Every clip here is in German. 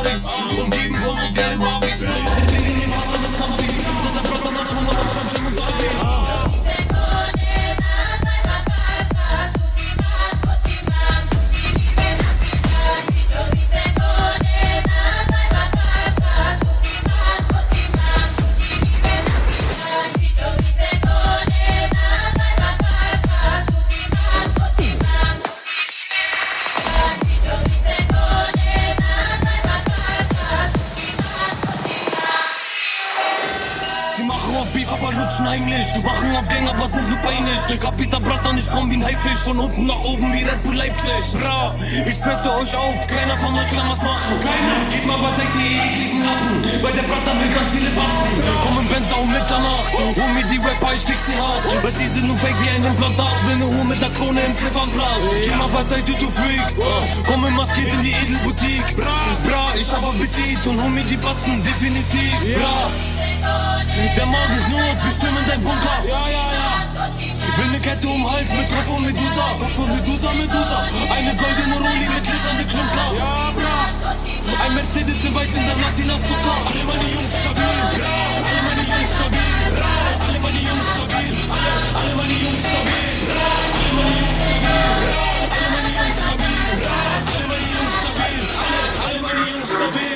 all these Start, will ne Uhr mit ner Krone im Ziffernblatt. Geh mal beiseite, du Freak. Äh, komm in maskiert in die Edelboutique. Bra, bra, ich hab Appetit und hol mir die Batzen, definitiv. Bra, der Magen knurrt, wir stimmen dein Bunker. Ja, ja, ja. Will ne Kette um Hals mit Kopf und Medusa. Kopf und Medusa, Medusa. Eine goldene Roli mit glitzernde Klunker. Ja, bra. Ein Mercedes in weiß in der Nacht in Zucker. Alle meine Jungs stabil, bra. Alle meine Jungs stabil. Sabir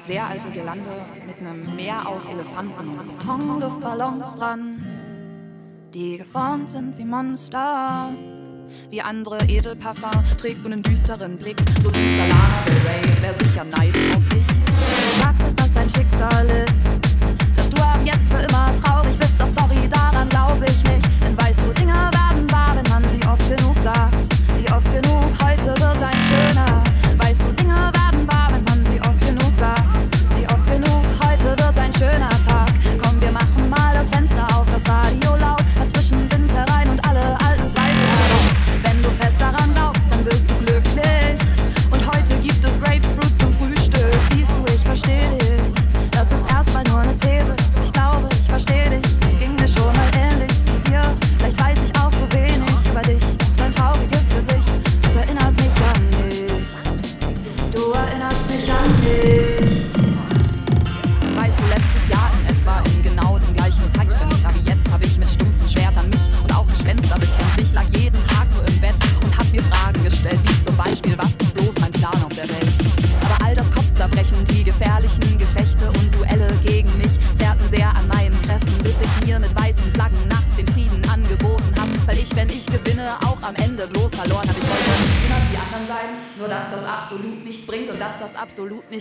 sehr alte Gelande mit einem Meer aus Elefanten und Betonluftballons dran, die geformt sind wie Monster. Wie andere Edelparfum trägst du einen düsteren Blick, so düster Lana Del Rey, wär sicher neidet auf dich. Du sagst, dass das dein Schicksal ist.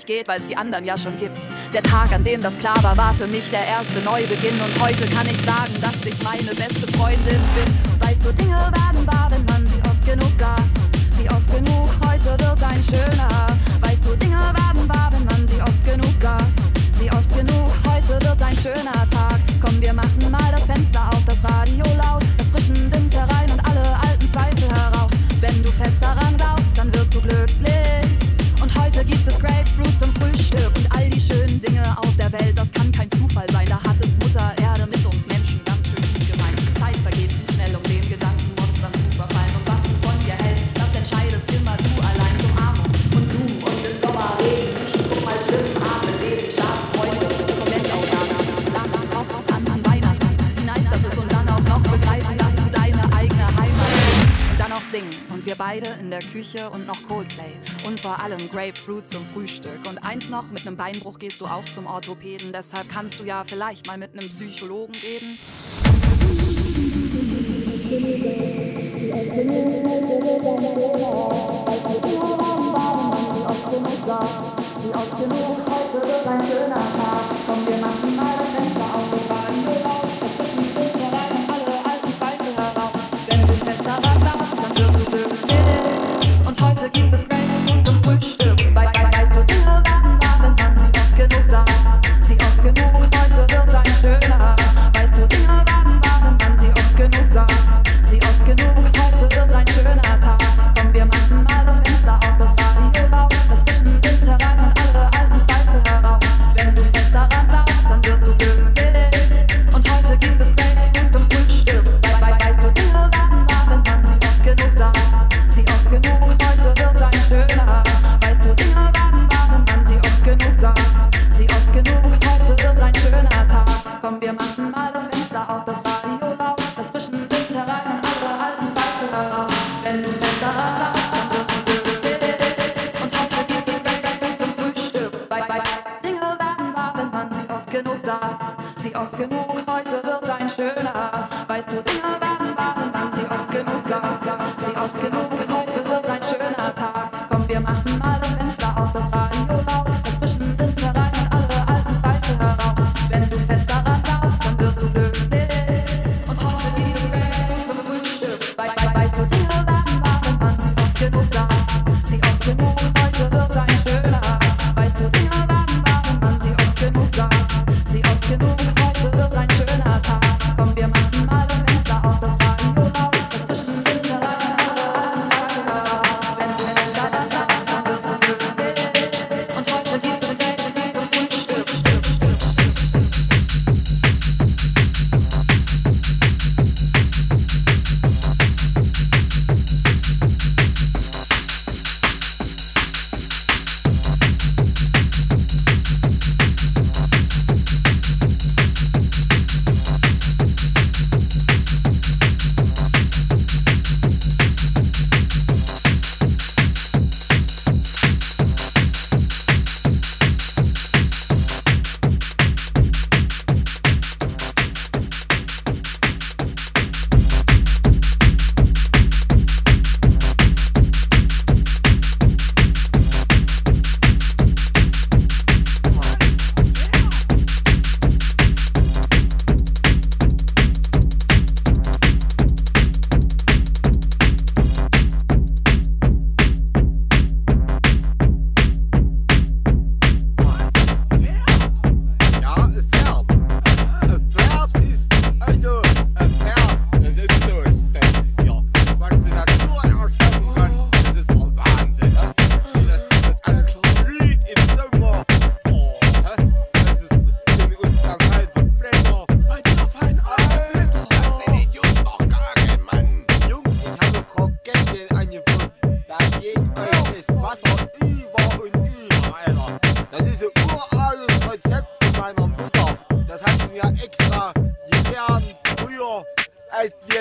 geht, weil es die anderen ja schon gibt. Der Tag, an dem das klar war, war für mich der erste Neubeginn. Und heute kann ich sagen, dass ich meine beste Freundin bin. Weißt du, Dinge werden wahr, wenn man sie oft genug sah. Sie oft genug, heute wird ein schöner Küche und noch Coldplay. Und vor allem Grapefruit zum Frühstück. Und eins noch, mit einem Beinbruch gehst du auch zum Orthopäden. Deshalb kannst du ja vielleicht mal mit einem Psychologen reden.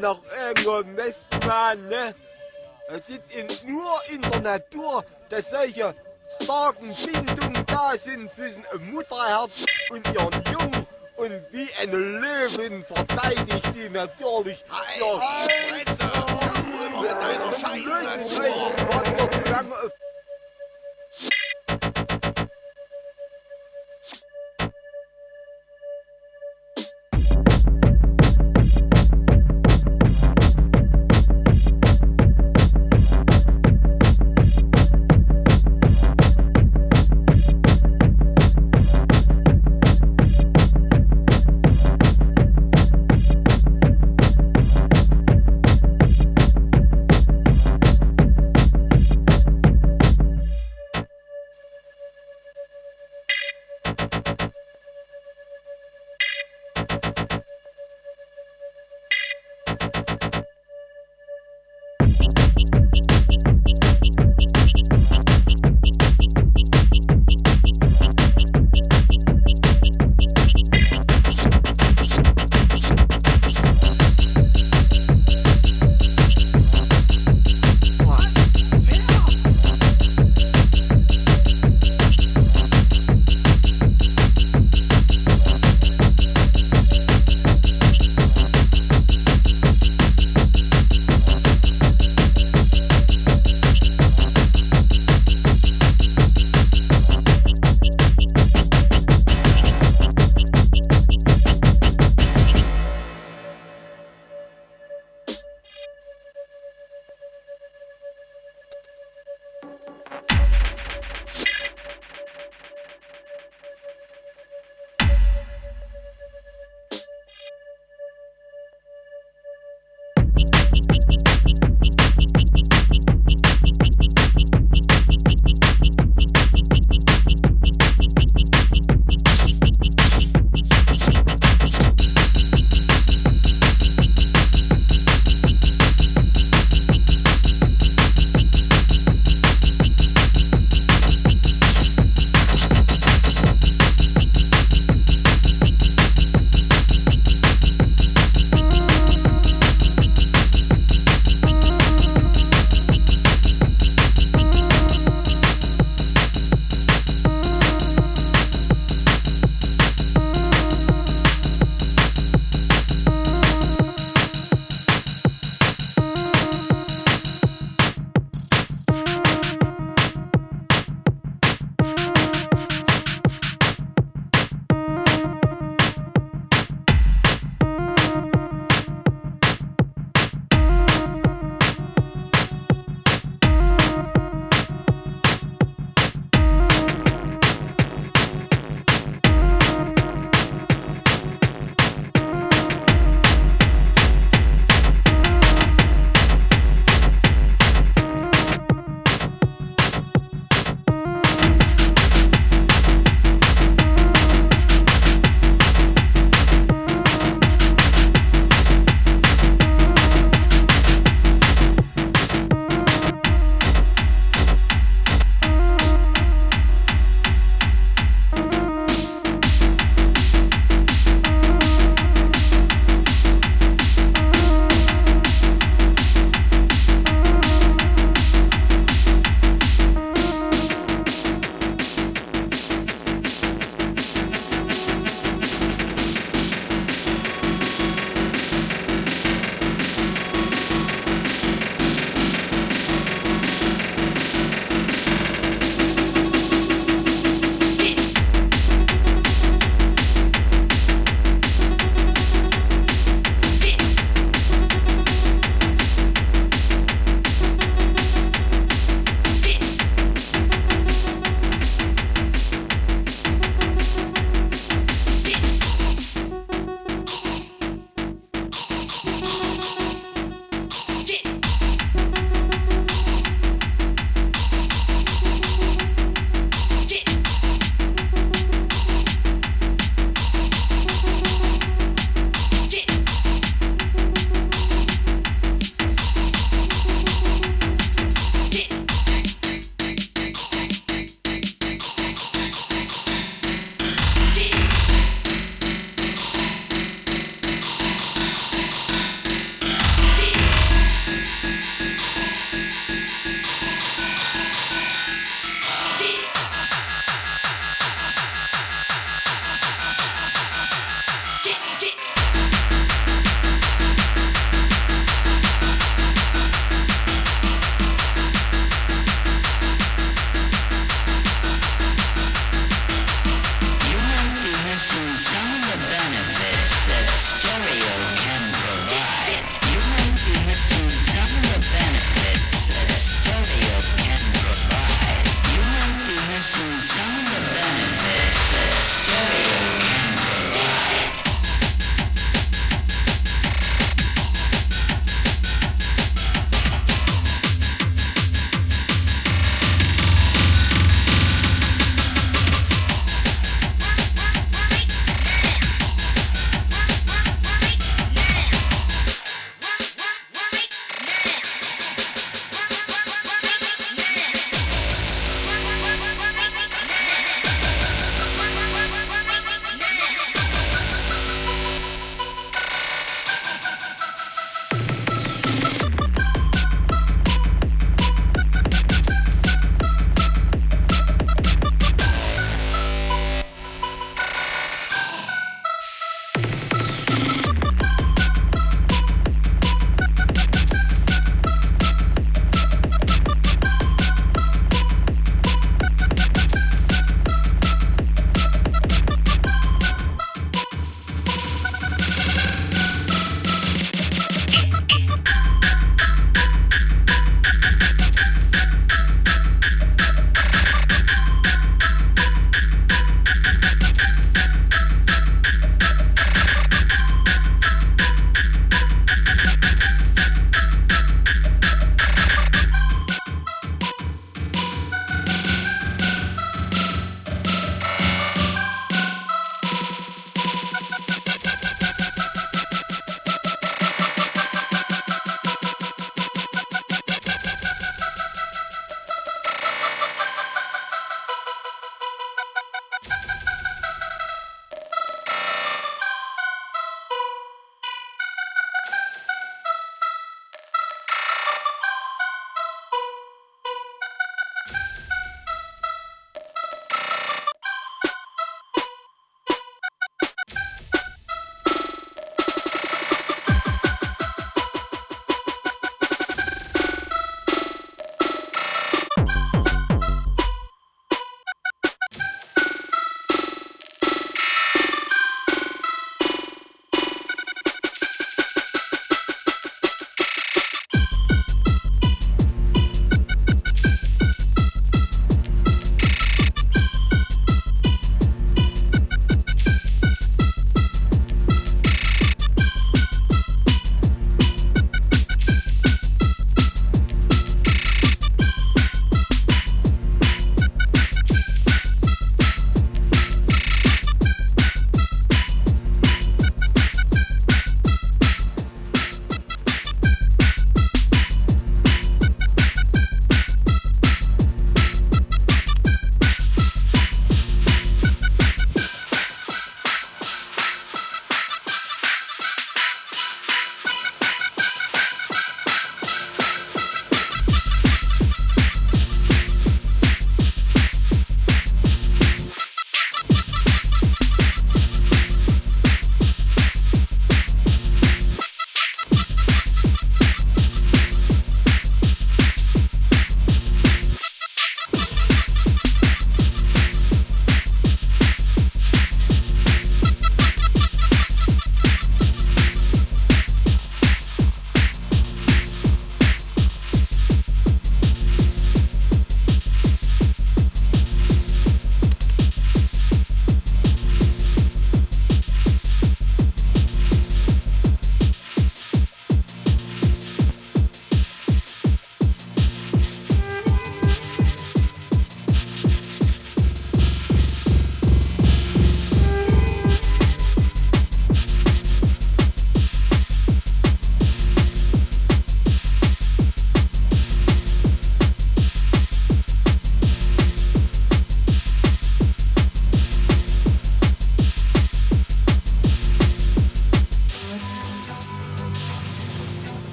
Nach irgendeinem Westmann, ne? Es ist in, nur in der Natur, dass solche starken Bindungen da sind zwischen Mutterherz und ihren Jungen. Und wie eine Löwin verteidigt die natürlich ihr Fresse! Deiner Scheiße! Warte noch zu lange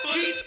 Please.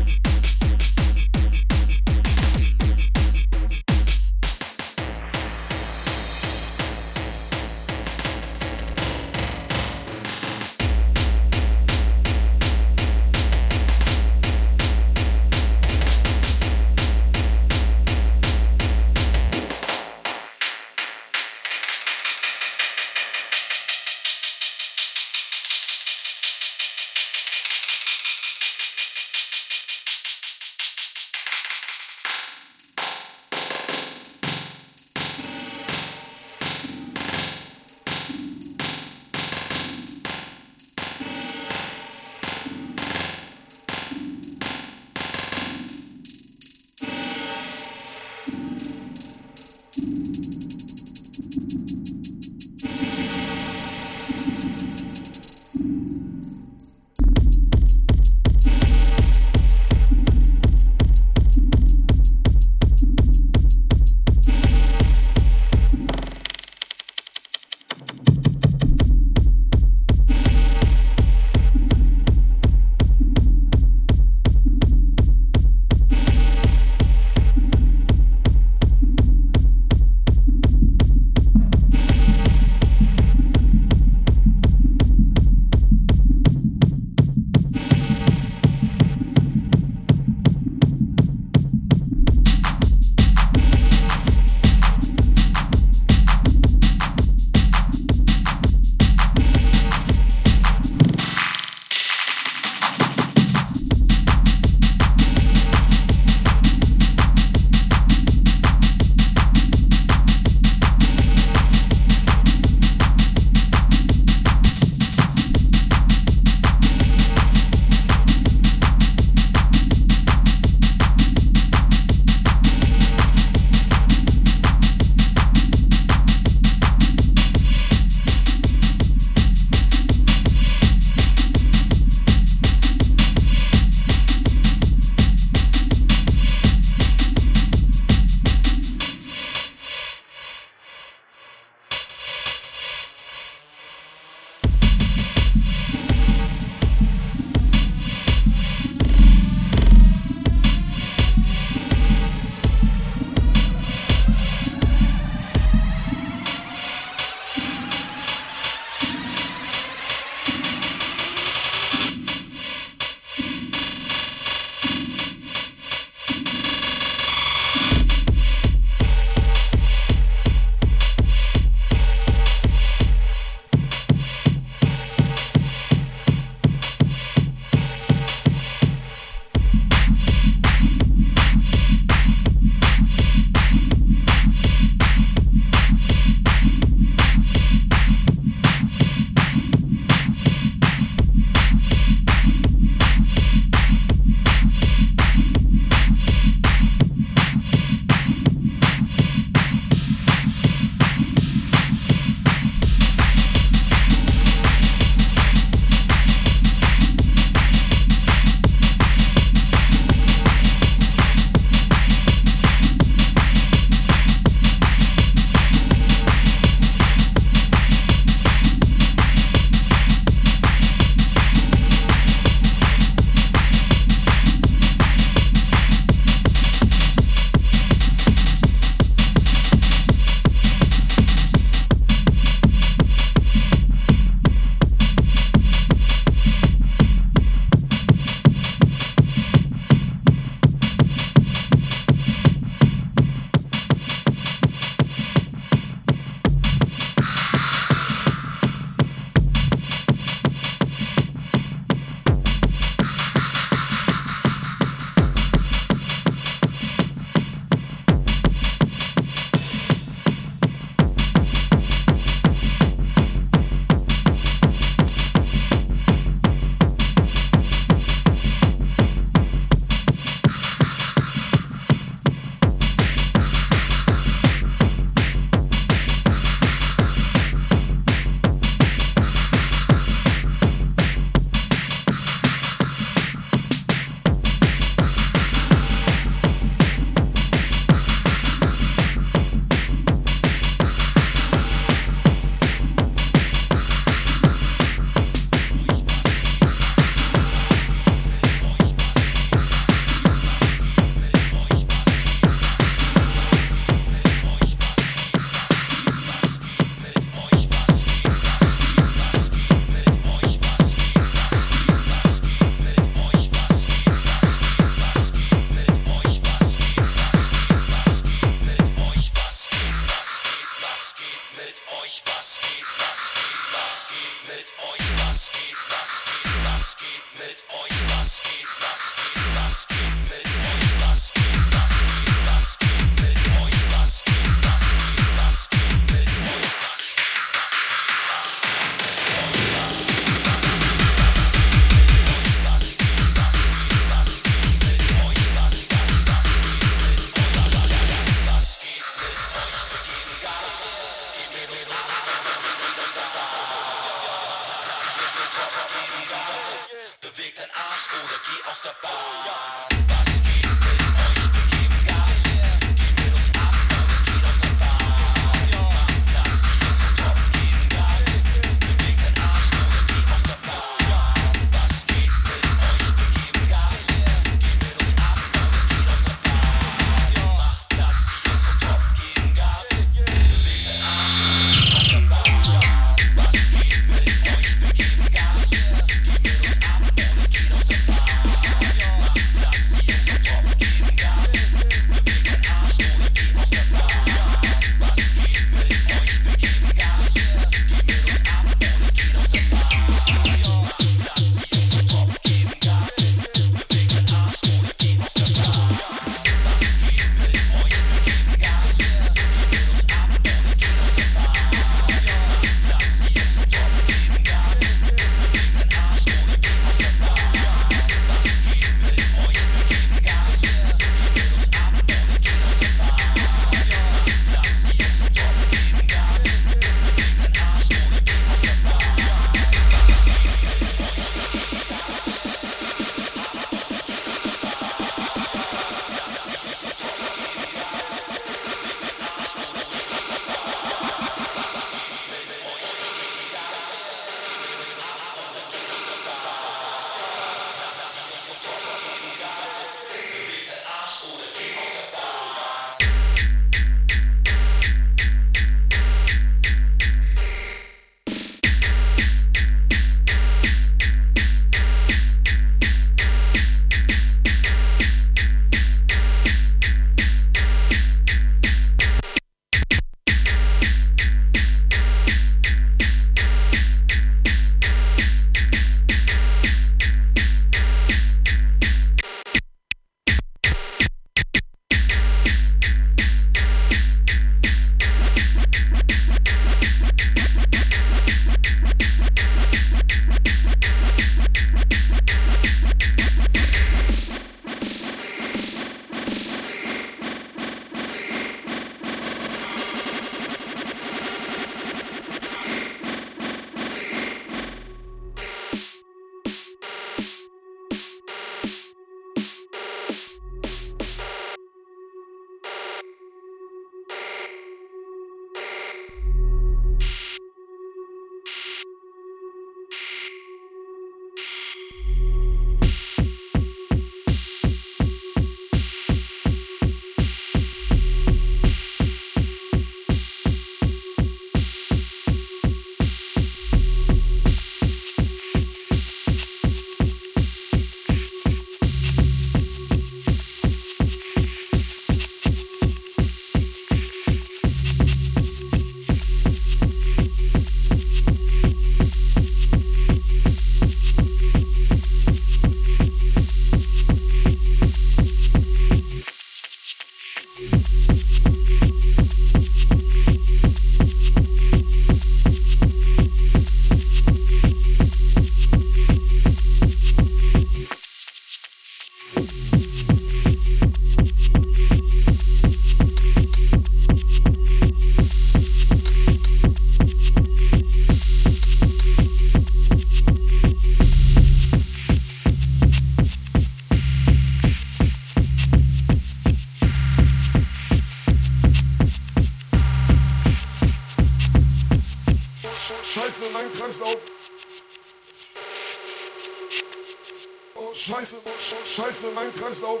Scheiße, mein Kreislauf.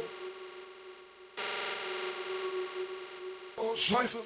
Oh, Scheiße.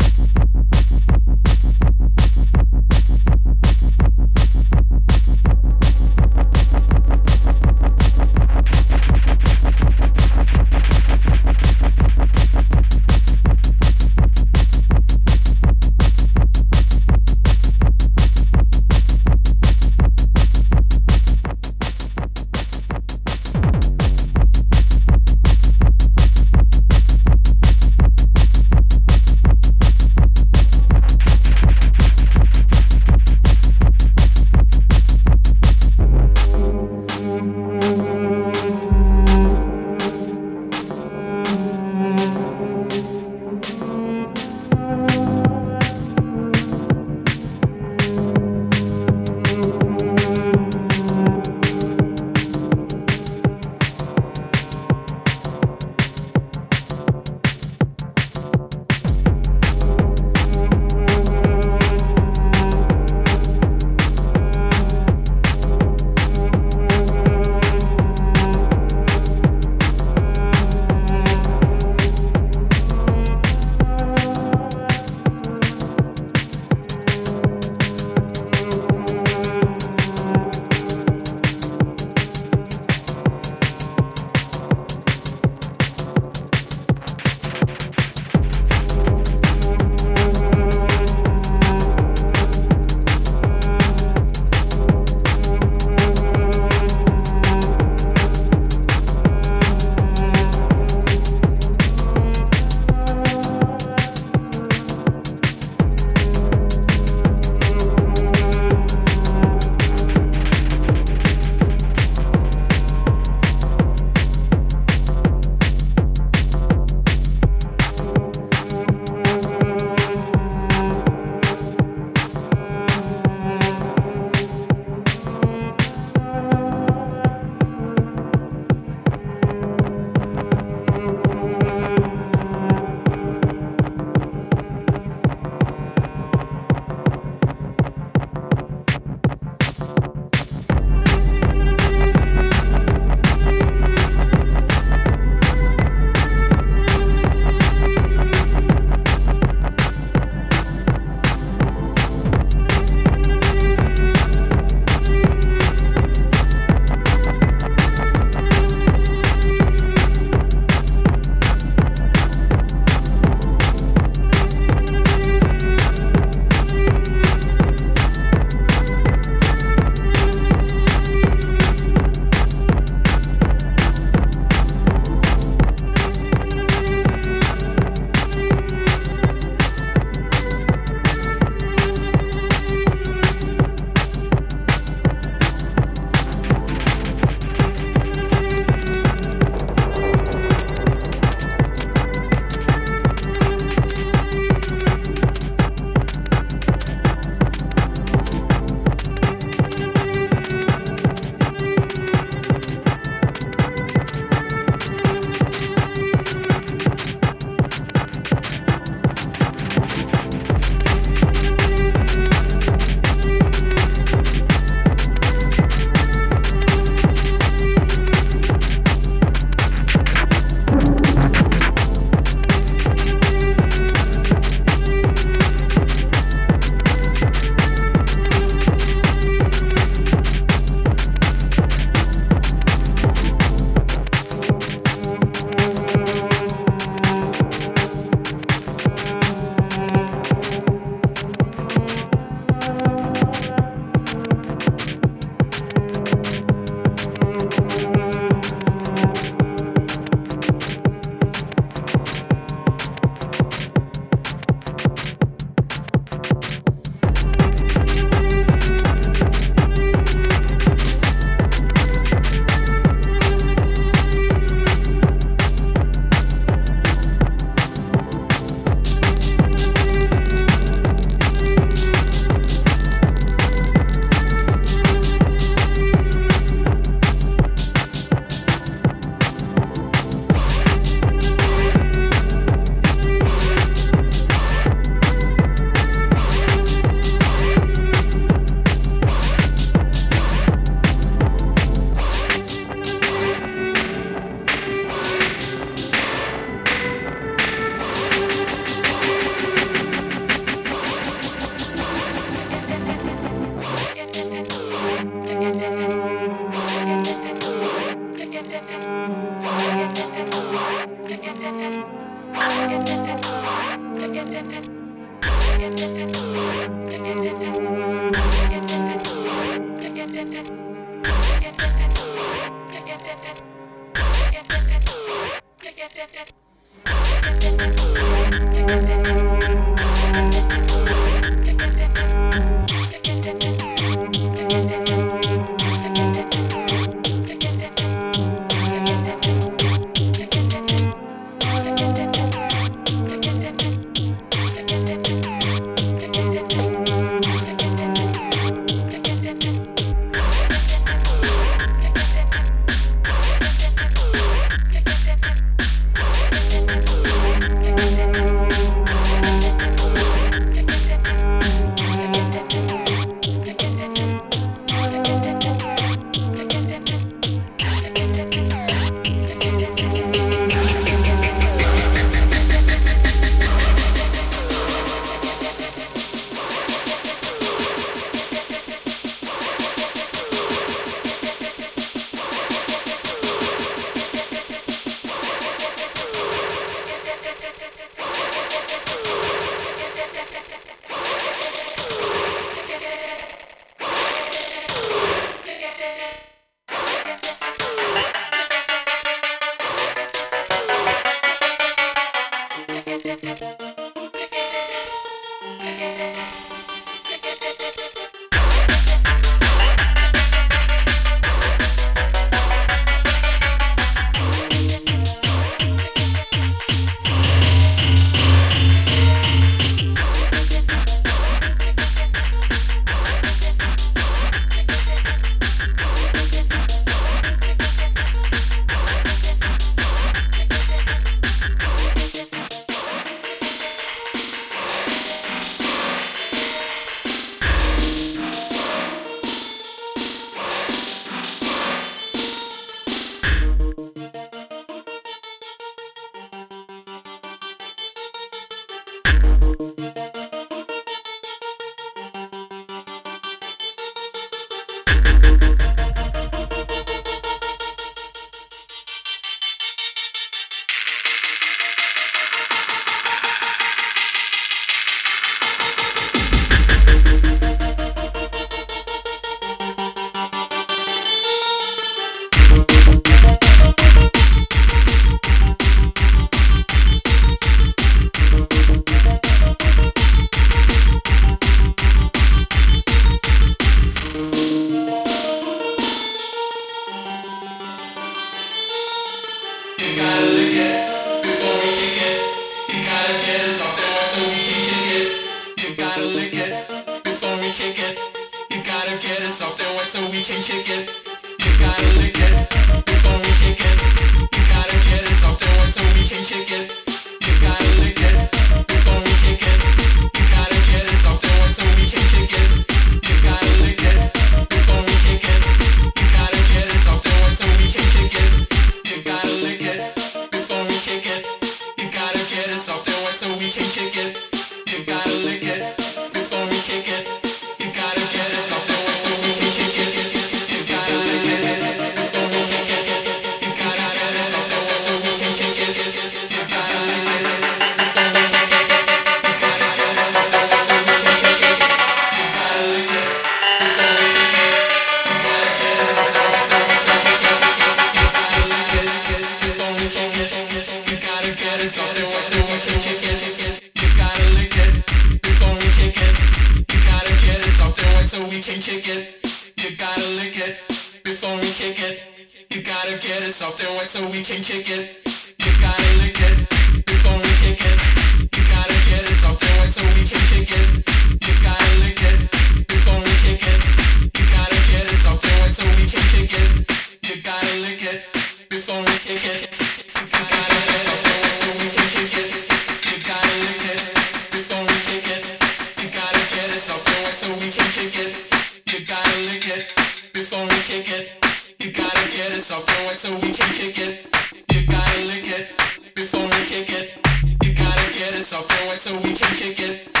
before we kick it. You gotta get it, so throw it so we can kick it.